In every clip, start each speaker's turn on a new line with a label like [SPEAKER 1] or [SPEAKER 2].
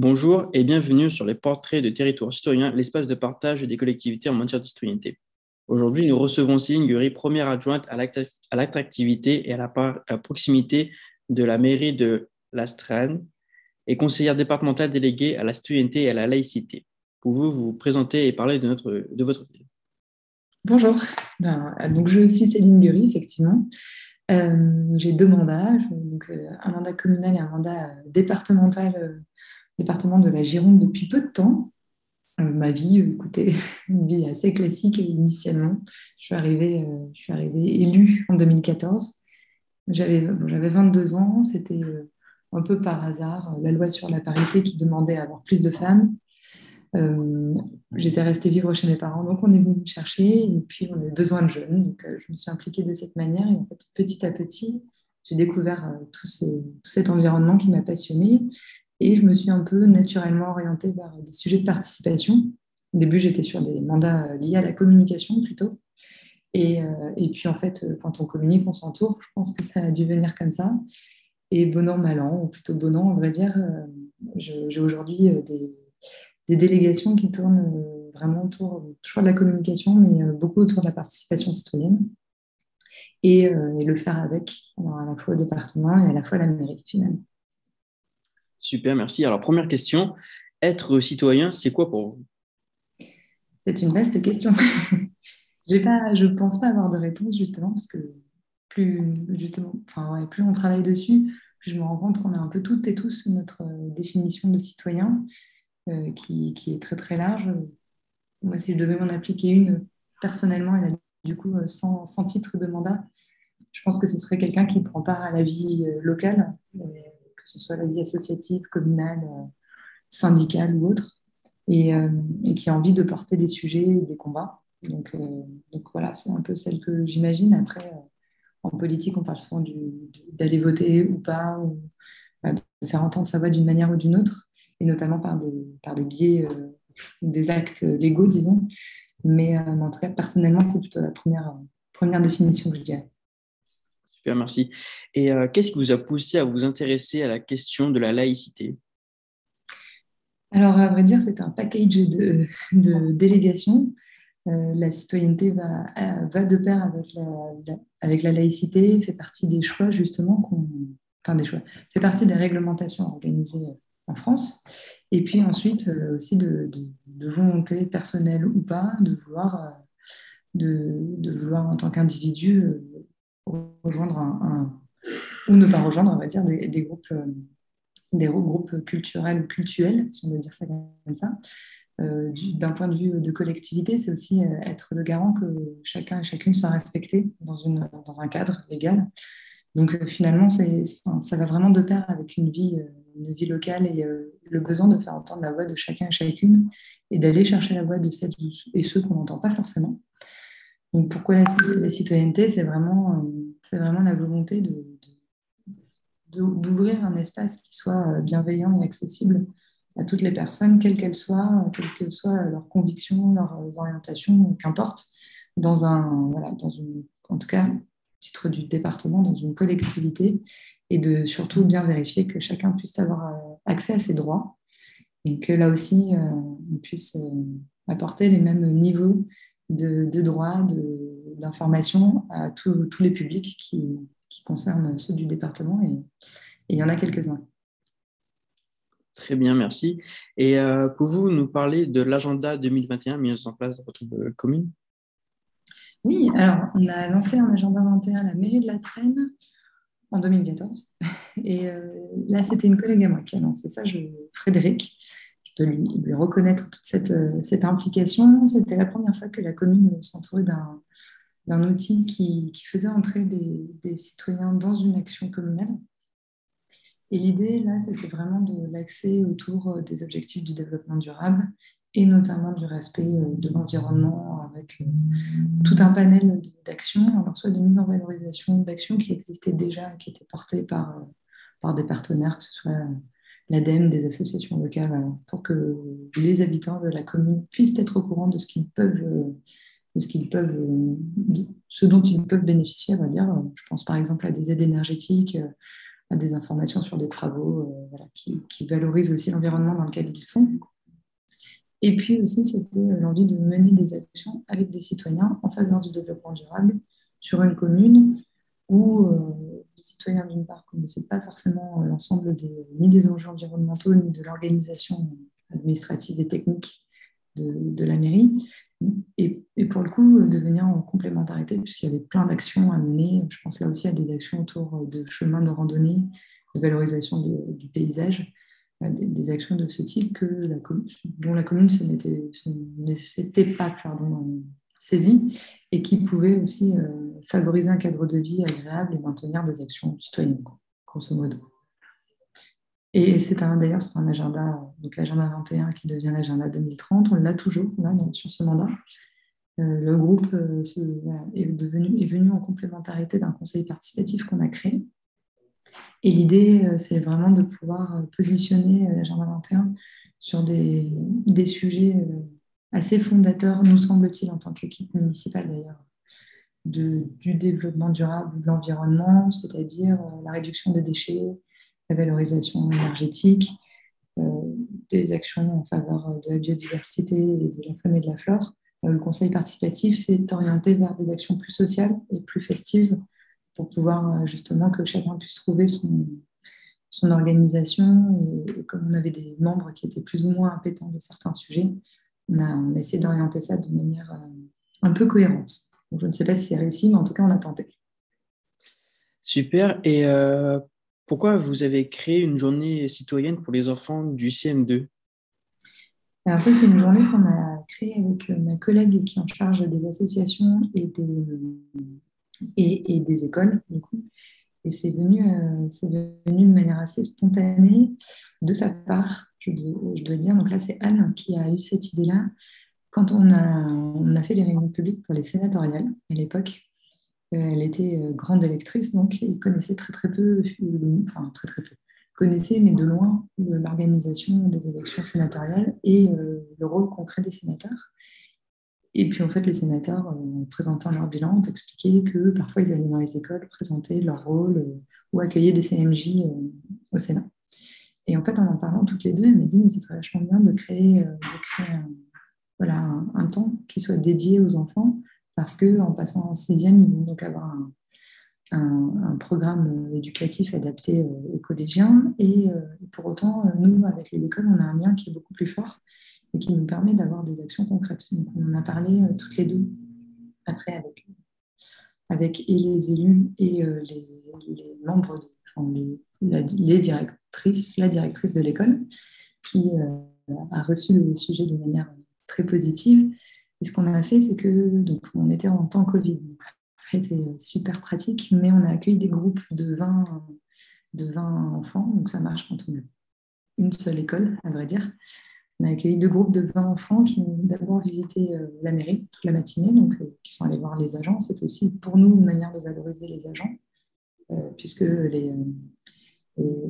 [SPEAKER 1] Bonjour et bienvenue sur les portraits de territoire citoyen, l'espace de partage des collectivités en matière de citoyenneté. Aujourd'hui, nous recevons Céline Gury, première adjointe à l'attractivité et à la, proximité de la mairie de Lastrane et conseillère départementale déléguée à la citoyenneté et à la laïcité. Pouvez-vous vous présenter et parler de, votre ville
[SPEAKER 2] Bonjour, ben, donc je suis Céline Gury, effectivement. Euh, j'ai deux mandats, euh, un mandat communal et un mandat départemental département de la Gironde depuis peu de temps. Euh, ma vie, écoutez, une vie assez classique initialement. Je suis arrivée, euh, je suis arrivée élue en 2014. J'avais, j'avais 22 ans, c'était euh, un peu par hasard la loi sur la parité qui demandait à avoir plus de femmes. j'étais restée vivre chez mes parents, donc on est venu me chercher et puis on avait besoin de jeunes, donc je me suis impliquée de cette manière et en fait, petit à petit, j'ai découvert tout, cet environnement qui m'a passionnée et je me suis un peu naturellement orientée vers des sujets de participation. Au début, j'étais sur des mandats liés à la communication plutôt. Et, euh, et, puis, en fait, quand on communique, on s'entoure. Je pense que ça a dû venir comme ça. Et bon an, mal an, ou plutôt bon an, on vrai dire, euh, j'ai aujourd'hui euh, des, délégations qui tournent vraiment autour, toujours de la communication, mais beaucoup autour de la participation citoyenne. Et, le faire avec, à la fois au département et à la fois à la mairie, finalement.
[SPEAKER 1] Super, merci. Alors, première question, être citoyen, c'est quoi pour vous?
[SPEAKER 2] C'est une vaste question. je ne pense pas avoir de réponse, justement, parce que plus, justement, plus on travaille dessus, plus je me rends compte qu'on a un peu toutes et tous notre euh, définition de citoyen, euh, qui, est très très large. Moi, si je devais m'en appliquer une, personnellement, elle a du coup sans, sans, titre de mandat, je pense que ce serait quelqu'un qui prend part à la vie euh, locale que ce soit la vie associative, communale, euh, syndicale ou autre, euh, et, qui a envie de porter des sujets et des combats. Donc, euh, donc voilà, c'est un peu celle que j'imagine. Après, en politique, on parle souvent d'aller voter ou pas, ou bah, de faire entendre sa voix d'une manière ou d'une autre, et notamment par des, par des biais des actes légaux, disons. Mais, en tout cas, personnellement, c'est plutôt la première, première définition que je dirais
[SPEAKER 1] merci. Et euh, qu'est-ce qui vous a poussé à vous intéresser à la question de la laïcité?
[SPEAKER 2] Alors, à vrai dire, c'est un package de, de délégations. Euh, la citoyenneté va, euh, de pair avec la, laïcité, fait partie des choix justement enfin des choix, fait partie des réglementations organisées en France. Et puis ensuite aussi de, volonté personnelle ou pas de vouloir, de vouloir en tant qu'individu rejoindre ou ne pas rejoindre, on va dire, des, des groupes, euh, des groupes culturels ou cultuels, si on veut dire ça comme ça. Euh, d'un point de vue de collectivité, c'est aussi euh, être le garant que chacun et chacune soit respecté dans, une, dans un cadre légal. Donc finalement, c'est, ça va vraiment de pair avec une vie, une vie locale et le besoin de faire entendre la voix de chacun et chacune et d'aller chercher la voix de celles et ceux qu'on n'entend pas forcément. Donc pourquoi la, citoyenneté C'est vraiment, c'est vraiment la volonté de, d'ouvrir un espace qui soit euh, bienveillant et accessible à toutes les personnes, quelles qu'elles soient, quelles que soient leurs convictions, leurs orientations, qu'importe, dans un, voilà, dans une, en tout cas, titre du département, dans une collectivité, et de surtout bien vérifier que chacun puisse avoir euh, accès à ses droits et que là aussi, euh, on puisse apporter les mêmes niveaux de, droits, d'informations à tous les publics qui, concernent ceux du département et, il y en a quelques-uns.
[SPEAKER 1] Très bien, merci. Et euh, pouvez-vous nous parler de l'agenda 2021 mis en place dans votre commune?
[SPEAKER 2] Oui, alors on a lancé un agenda 21 à la mairie de la Traîne en 2014. Et euh, là, c'était une collègue à moi qui a lancé ça, je, Frédéric de lui, reconnaître toute cette, euh, cette implication. C'était la première fois que la commune s'entourait d'un outil qui, faisait entrer des, citoyens dans une action communale. Et l'idée, là, c'était vraiment de l'accès autour euh, des objectifs du développement durable et notamment du respect euh, de l'environnement avec tout un panel d'actions, alors soit de mise en valorisation d'actions qui existaient déjà, qui étaient portées par, par des partenaires, que ce soit l'ADEME, des associations locales, pour que les habitants de la commune puissent être au courant de ce qu'ils peuvent, de ce qu'ils peuvent, ce dont ils peuvent bénéficier, on va dire. Je pense par exemple à des aides énergétiques, à des informations sur des travaux qui, valorisent aussi l'environnement dans lequel ils sont. Et puis aussi, c'était l'envie de mener des actions avec des citoyens en faveur du développement durable sur une commune où citoyens, d'une part, ne connaissaient pas forcément l'ensemble des, ni des enjeux environnementaux, ni de l'organisation administrative et technique de, la mairie, et, pour le coup, de venir en complémentarité, puisqu'il y avait plein d'actions à mener. Je pense là aussi à des actions autour de chemins de randonnée, de valorisation du paysage, des, actions de ce type que dont la commune ne s'était pas pardon, saisie et qui pouvaient aussi euh, favoriser un cadre de vie agréable et maintenir des actions citoyennes, grosso modo. Et c'est d'ailleurs, c'est un agenda, donc l'agenda 21 qui devient l'agenda 2030. On l'a toujours là, sur ce mandat. Euh, le groupe euh, est, devenu, est venu en complémentarité d'un conseil participatif qu'on a créé. Et l'idée, euh, c'est vraiment de pouvoir positionner l'agenda 21 sur des, des sujets assez fondateurs, nous semble-t-il, en tant qu'équipe municipale d'ailleurs, du développement durable de l'environnement, c'est-à-dire la réduction des déchets, la valorisation énergétique, euh, des actions en faveur de la biodiversité et de la faune et de la flore. Euh, le conseil participatif s'est orienté vers des actions plus sociales et plus festives pour pouvoir euh, justement que chacun puisse trouver son, son organisation. Et, comme on avait des membres qui étaient plus ou moins impétents de certains sujets, on a, essayé d'orienter ça de manière un peu cohérente. Je ne sais pas si c'est réussi, mais en tout cas, on a tenté.
[SPEAKER 1] Super. Et pourquoi vous avez créé une journée citoyenne pour les enfants du CM2
[SPEAKER 2] Alors ça, c'est une journée qu'on a créée avec ma collègue qui est en charge des associations et des, et, des écoles, du coup. Et c'est venu, euh, venu de manière assez spontanée de sa part, je dois, dire. Donc là, c'est Anne qui a eu cette idée-là quand on a, fait les réunions publiques pour les sénatoriales à l'époque. Elle était euh, grande électrice, donc il connaissait très très peu, euh, enfin très très peu, connaissait mais de loin l'organisation des élections sénatoriales et euh, le rôle concret des sénateurs. Et puis en fait, les sénateurs, en présentant leur bilan, ont expliqué que parfois ils allaient dans les écoles présenter leur rôle ou accueillir des CMJ au Sénat. Et en fait, en en parlant toutes les deux, elle m'a dit mais ce serait vachement bien de créer, voilà, un, temps qui soit dédié aux enfants parce qu'en passant en sixième, ils vont donc avoir un, programme éducatif adapté euh, aux collégiens. Et euh, pour autant, euh, nous, avec l'école, on a un lien qui est beaucoup plus fort et qui nous permet d'avoir des actions concrètes. Donc, on en a parlé toutes les deux après avec, avec et les élus et les, membres, de, les, directrices, la directrice de l'école, qui a reçu le sujet de manière très positive et ce qu'on a fait, c'est que donc, on était en temps Covid. Donc, été super pratique, mais on a accueilli des groupes de 20, de 20 enfants. Donc ça marche quand on a une seule école, à vrai dire. On a accueilli deux groupes de 20 enfants qui ont d'abord visité euh, la mairie toute la matinée, donc euh, qui sont allés voir les agents. C'était aussi pour nous une manière de valoriser les agents, euh, puisque les,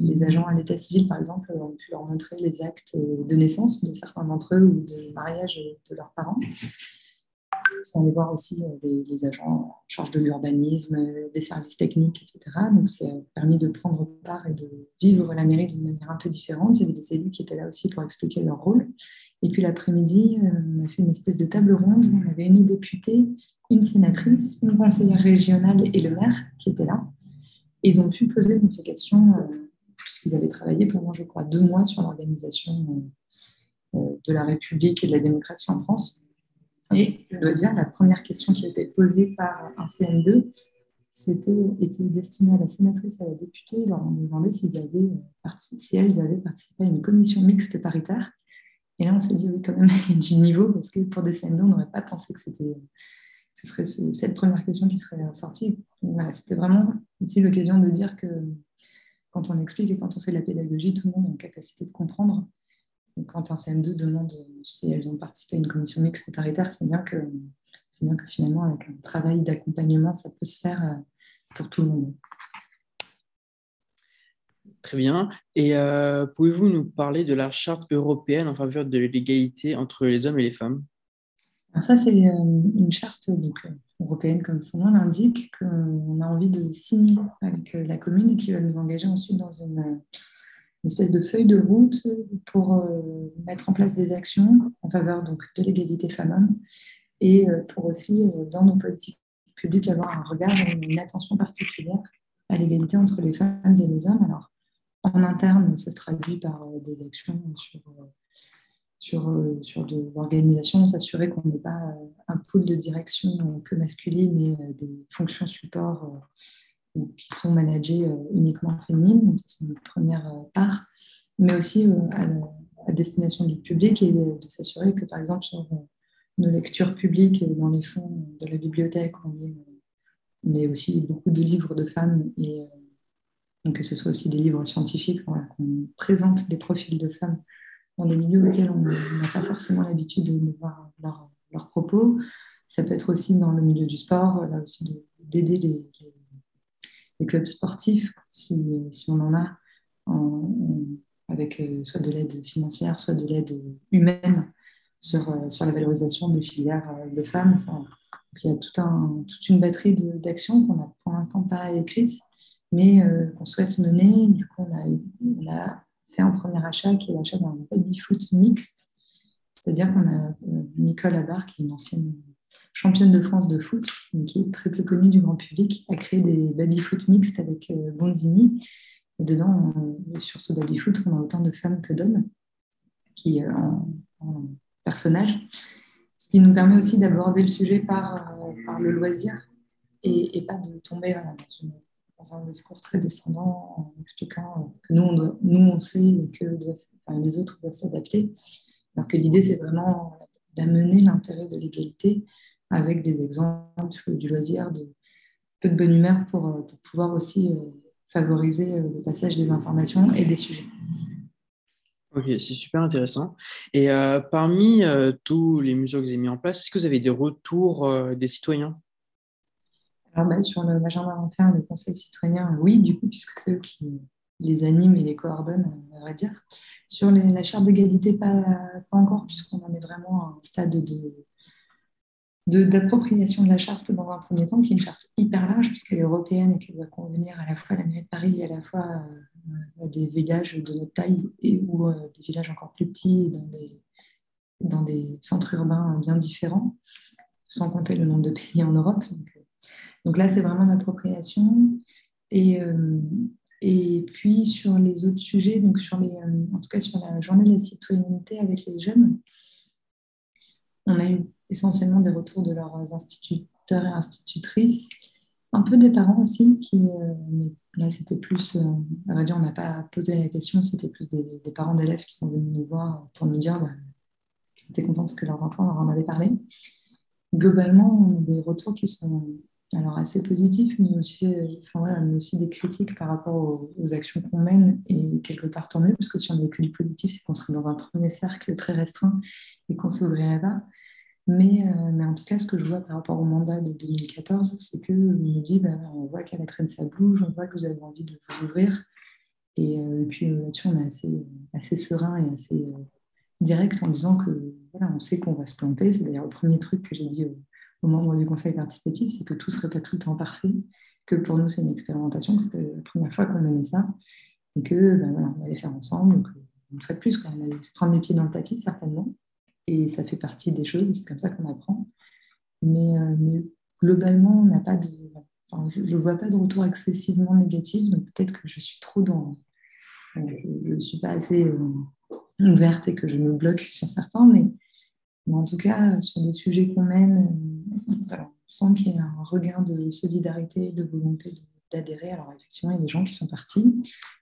[SPEAKER 2] les agents à l'état civil, par exemple, ont pu leur montrer les actes de naissance de certains d'entre eux ou de mariage de leurs parents. Ils sont allés voir aussi euh, les, agents en charge de l'urbanisme, des services techniques, etc. Donc, ça a permis de prendre part et de vivre la mairie d'une manière un peu différente. Il y avait des élus qui étaient là aussi pour expliquer leur rôle. Et puis l'après-midi, euh, on a fait une espèce de table ronde. On avait une députée, une sénatrice, une conseillère régionale et le maire qui étaient là ils ont pu poser une question, euh, puisqu'ils avaient travaillé pendant, je crois, deux mois sur l'organisation euh, de la République et de la démocratie en France. Et je dois dire, la première question qui a été posée par un CM2 c'était, était destinée à la sénatrice et à la députée? Leur ont demandé s'ils avaient, si elles avaient participé à une commission mixte paritaire. Et là, on s'est dit, oui, quand même, il y a du niveau, parce que pour des CM2, on n'aurait pas pensé que c'était ce serait cette première question qui serait sortie. Voilà, c'était vraiment aussi l'occasion de dire que quand on explique et quand on fait de la pédagogie, tout le monde est en capacité de comprendre. quand un CM2 demande si elles ont participé à une commission mixte paritaire, c'est bien que, c'est bien que finalement, avec un travail d'accompagnement, ça peut se faire euh, pour tout le monde.
[SPEAKER 1] Très bien. Et euh, pouvez-vous nous parler de la charte européenne en faveur de l'égalité entre les hommes et les femmes?
[SPEAKER 2] Ça, c'est euh, une charte donc, européenne, comme son nom l'indique, qu'on a envie de signer avec la commune et qui va nous engager ensuite dans une, espèce de feuille de route pour mettre en place des actions en faveur donc, de l'égalité femmes-hommes et pour aussi, dans nos politiques publiques, avoir un regard et une attention particulière à l'égalité entre les femmes et les hommes. Alors, en interne, ça se traduit par euh, des actions sur, euh, sur, euh, sur de l'organisation, s'assurer qu'on n'ait pas un pool de direction que masculine et des fonctions support qui sont managées uniquement féminines. C'est une première part. Mais aussi à, destination du public et de, s'assurer que, par exemple, sur nos lectures publiques dans les fonds de la bibliothèque, on ait, on ait aussi beaucoup de livres de femmes et que ce soit aussi des livres scientifiques, qu'on présente des profils de femmes dans des milieux auxquels on n'a pas forcément l'habitude de, voir leurs propos. Ça peut être aussi dans le milieu du sport, là aussi d'aider les, clubs sportifs, si, on en a, avec euh, soit de l'aide financière, soit de l'aide humaine sur, euh, sur la valorisation des filières euh, de femmes. il y a toute une batterie d'actions qu'on n'a pour l'instant pas écrites, mais qu'on souhaite mener. Du coup, on a, fait un premier achat qui est l'achat d'un baby-foot mixte. C'est-à-dire qu'on a euh, Nicole Abar, qui est une ancienne championne de France de foot, qui est très peu connue du grand public, a créé des baby-foot mixtes avec euh, Bonzini. Et dedans, sur ce baby-foot, on a autant de femmes que d'hommes qui en, personnage. Ce qui nous permet aussi d'aborder le sujet par, le loisir et, pas de tomber dans une dans un discours très descendant en expliquant que nous, on, sait et que les autres doivent s'adapter. Alors que l'idée, c'est vraiment d'amener l'intérêt de l'égalité avec des exemples du loisir, de peu de bonne humeur pour, pour pouvoir aussi euh, favoriser euh, le passage des informations et des sujets.
[SPEAKER 1] Ok, c'est super intéressant. Et euh, parmi tous les mesures que vous avez mis en place, est-ce que vous avez des retours des citoyens?
[SPEAKER 2] Alors, bah, sur l'agenda 21, le conseil citoyen, oui, du coup, puisque c'est eux qui les animent et les coordonnent, on va dire. Sur la charte d'égalité, pas, encore, puisqu'on en est vraiment à un stade de, d'appropriation de, la charte dans un premier temps, qui est une charte hyper large, puisqu'elle est européenne et qu'elle doit convenir à la fois à la mairie de Paris et à la fois euh, à des villages de notre taille et, ou euh, des villages encore plus petits dans des, centres urbains bien différents, sans compter le nombre de pays en Europe. Donc, donc là, c'est vraiment l'appropriation. Et, euh, et puis sur les autres sujets, donc sur les, euh, en tout cas sur la journée de la citoyenneté avec les jeunes, on a eu essentiellement des retours de leurs instituteurs et institutrices, un peu des parents aussi, qui, euh, mais là c'était plus, à vrai dire, on n'a pas posé la question, c'était plus des, parents d'élèves qui sont venus nous voir pour nous dire bah, qu'ils étaient contents parce que leurs enfants leur en avaient parlé. Globalement, on a des retours qui sont alors assez positif, mais aussi, euh, aussi des critiques par rapport aux, actions qu'on mène. Et quelque part, tant mieux, parce que si on avait que du positif, c'est qu'on serait dans un premier cercle très restreint et qu'on s'ouvrirait pas. Mais, euh, mais, en tout cas, ce que je vois par rapport au mandat de 2014, c'est qu'on nous dit bah, on voit qu'à la traîne ça bouge, on voit que vous avez envie de vous ouvrir. Et, euh, puis là-dessus, on est assez, assez serein et assez direct en disant que voilà, on sait qu'on va se planter. C'est d'ailleurs le premier truc que j'ai dit aux membres du conseil participatif, c'est que tout ne serait pas tout le temps parfait, que pour nous, c'est une expérimentation, que c'était la première fois qu'on menait ça, et que ben, on allait faire ensemble. Donc, une fois de plus, on allait se prendre les pieds dans le tapis, certainement, et ça fait partie des choses, c'est comme ça qu'on apprend. Mais, euh, globalement, on n'a pas de, je ne vois pas de retour excessivement négatif, donc peut-être que je suis trop dans. Euh, je ne suis pas assez euh, ouverte et que je me bloque sur certains, mais mais en tout cas, sur des sujets qu'on mène, euh, on sent qu'il y a un regain de solidarité, de volonté d'adhérer. Alors effectivement, il y a des gens qui sont partis,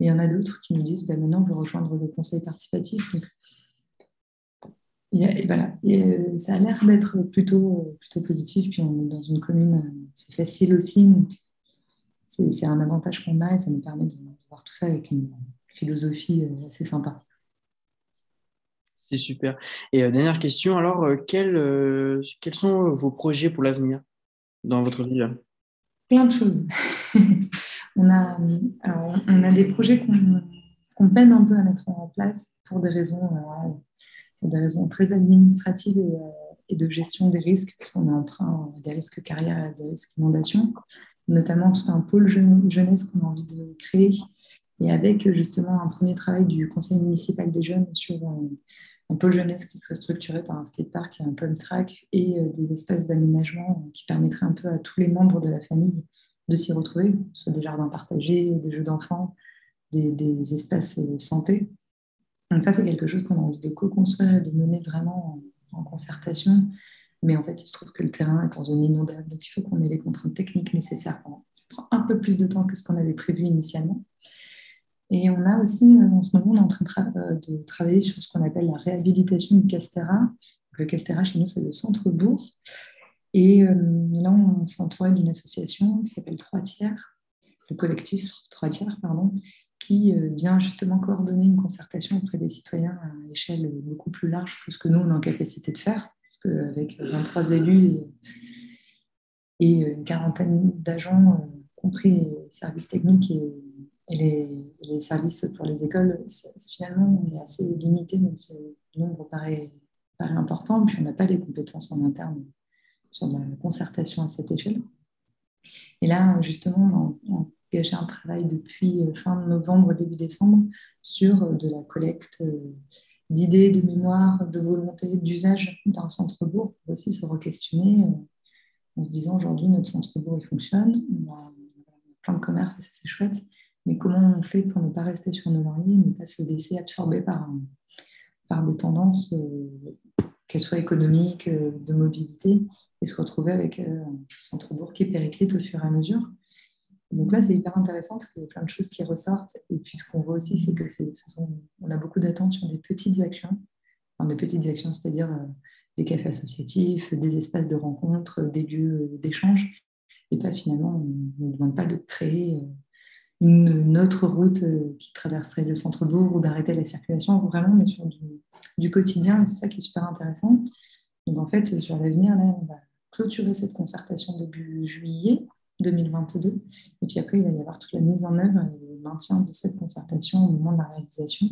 [SPEAKER 2] il y en a d'autres qui nous disent bah, maintenant, on veut rejoindre le conseil participatif. et voilà. Euh, ça a l'air d'être plutôt, plutôt positif. Puis on est dans une commune, euh, c'est facile aussi. C'est un avantage qu'on a et ça nous permet de voir tout ça avec une philosophie assez sympa.
[SPEAKER 1] C'est super. Et euh, dernière question, alors, euh, euh, quels sont vos projets pour l'avenir dans votre vie
[SPEAKER 2] Plein de choses. on, a, on a des projets qu'on peine un peu à mettre en place pour des raisons, des raisons très administratives et de gestion des risques, parce qu'on est emprunt des risques carrière et des risques inondation, notamment tout un pôle jeunesse qu'on a envie de créer, et avec justement un premier travail du conseil municipal des jeunes sur un pôle jeunesse qui serait structuré par un skatepark un pump track et des espaces d'aménagement qui permettraient un peu à tous les membres de la famille de s'y retrouver, soit des jardins partagés, des jeux d'enfants, des, des, espaces santé. Donc ça, c'est quelque chose qu'on a envie de co-construire et de mener vraiment en, concertation. Mais en fait, il se trouve que le terrain est en zone inondable, donc il faut qu'on ait les contraintes techniques nécessaires. Ça prend un peu plus de temps que ce qu'on avait prévu initialement. Et on a aussi, euh, en ce moment, on est en train de, euh, de travailler sur ce qu'on appelle la réhabilitation du Castera. Le Castera, chez nous, c'est le centre-bourg. Et euh, là, on s'est entouré d'une association qui s'appelle Trois Tiers, le collectif Trois Tiers, pardon, qui vient justement coordonner une concertation auprès des citoyens à échelle beaucoup plus large que ce que nous, on est en capacité de faire, puisque avec 23 élus et, une quarantaine d'agents, compris services techniques et, les, services pour les écoles, finalement, on est assez limité, donc ce nombre paraît, important, puis on n'a pas les compétences en interne sur la concertation à cette échelle. Et là, justement, on a engagé un travail depuis euh, fin novembre, début décembre, sur euh, de la collecte euh, d'idées, de mémoire, de volonté, d'usage d'un centre-bourg pour aussi se re-questionner en se disant aujourd'hui notre centre-bourg il fonctionne, on a, plein de commerces et ça c'est chouette, mais comment on fait pour ne pas rester sur nos lauriers, ne pas se laisser absorber par, par des tendances, qu'elles soient économiques, de mobilité, et se retrouver avec euh, un centre-bourg qui périclite au fur et à mesure? Donc là, c'est hyper intéressant parce qu'il y a plein de choses qui ressortent. Et puis, ce qu'on voit aussi, c'est que on a beaucoup d'attentes sur des petites actions. Enfin, des petites actions, c'est-à-dire euh, des cafés associatifs, des espaces de rencontre, des lieux euh, d'échange. Et pas finalement, on ne demande pas de créer une, autre route qui traverserait le centre-bourg ou d'arrêter la circulation. Vraiment, est sur du, quotidien et c'est ça qui est super intéressant. Donc en fait, sur l'avenir, là, on va clôturer cette concertation début juillet 2022. Et puis après, il va y avoir toute la mise en œuvre et le maintien de cette concertation au moment de la réalisation.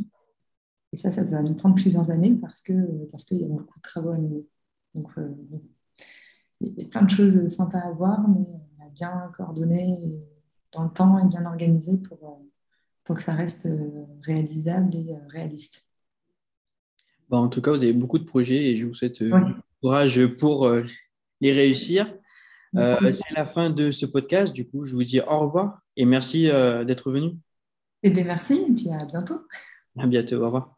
[SPEAKER 2] Et ça, ça va nous prendre plusieurs années parce qu'il parce y a beaucoup de travaux à mener. Donc, euh, il y a plein de choses sympas à voir, mais on a bien coordonné dans le temps et bien organisé pour, euh, pour que ça reste euh, réalisable et réaliste.
[SPEAKER 1] Bon, en tout cas, vous avez beaucoup de projets et je vous souhaite courage pour les réussir. Euh, c'est la fin de ce podcast. Du coup, je vous dis au revoir et merci euh, d'être venu.
[SPEAKER 2] Eh bien, merci et puis à bientôt.
[SPEAKER 1] À bientôt. Au revoir.